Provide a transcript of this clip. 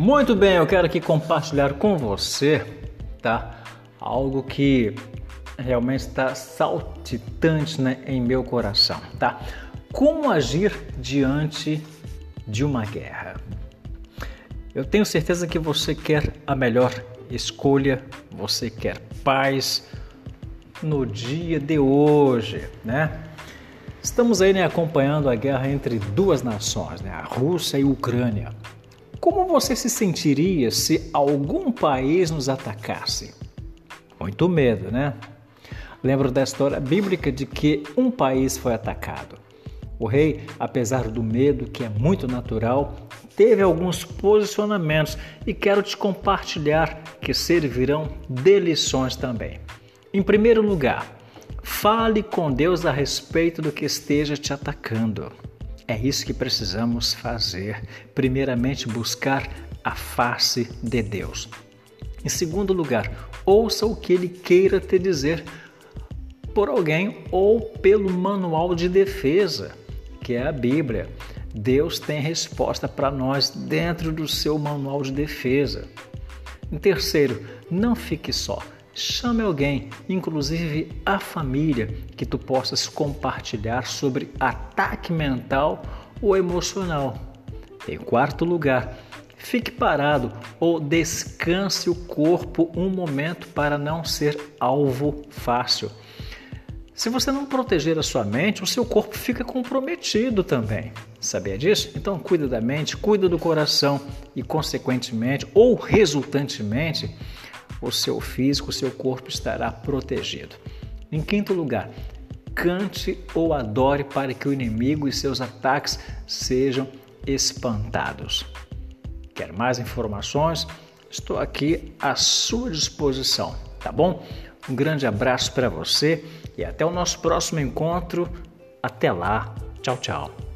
Muito bem, eu quero aqui compartilhar com você, tá? Algo que realmente está saltitante né, em meu coração, tá? Como agir diante de uma guerra? Eu tenho certeza que você quer a melhor escolha, você quer paz no dia de hoje, né? Estamos aí né, acompanhando a guerra entre duas nações, né, a Rússia e a Ucrânia. Como você se sentiria se algum país nos atacasse? Muito medo, né? Lembro da história bíblica de que um país foi atacado. O rei, apesar do medo, que é muito natural, teve alguns posicionamentos e quero te compartilhar que servirão de lições também. Em primeiro lugar, fale com Deus a respeito do que esteja te atacando. É isso que precisamos fazer. Primeiramente, buscar a face de Deus. Em segundo lugar, ouça o que ele queira te dizer por alguém ou pelo manual de defesa, que é a Bíblia. Deus tem resposta para nós dentro do seu manual de defesa. Em terceiro, não fique só. Chame alguém, inclusive a família, que tu possas compartilhar sobre ataque mental ou emocional. Em quarto lugar, fique parado ou descanse o corpo um momento para não ser alvo fácil. Se você não proteger a sua mente, o seu corpo fica comprometido também. Sabia disso? Então cuida da mente, cuida do coração e consequentemente ou resultantemente, o seu físico, o seu corpo estará protegido. Em quinto lugar, cante ou adore para que o inimigo e seus ataques sejam espantados. Quer mais informações? Estou aqui à sua disposição, tá bom? Um grande abraço para você e até o nosso próximo encontro. Até lá. Tchau, tchau.